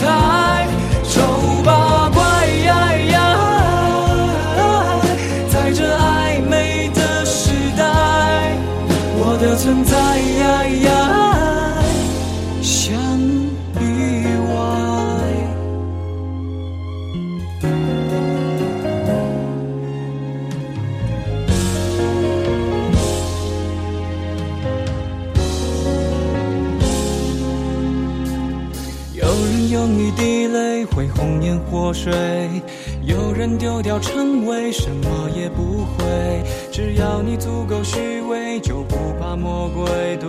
台。丑八怪呀呀，在这暧昧的时代，我的存在会红颜祸水，有人丢掉称谓，什么也不会。只要你足够虚伪，就不怕魔鬼，对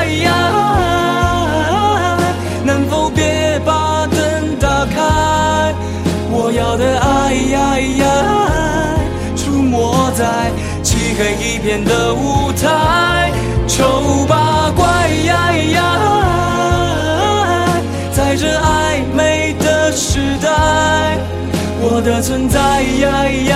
每一片的舞台。丑八怪呀呀，在这暧昧的时代，我的存在呀呀，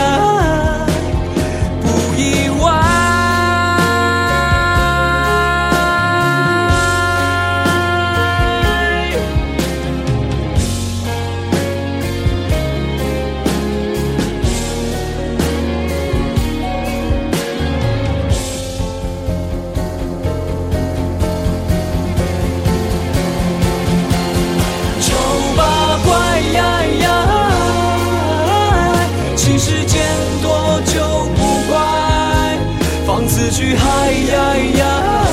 去嗨呀呀，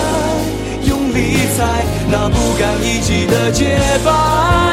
用力踩那不堪一击的洁白。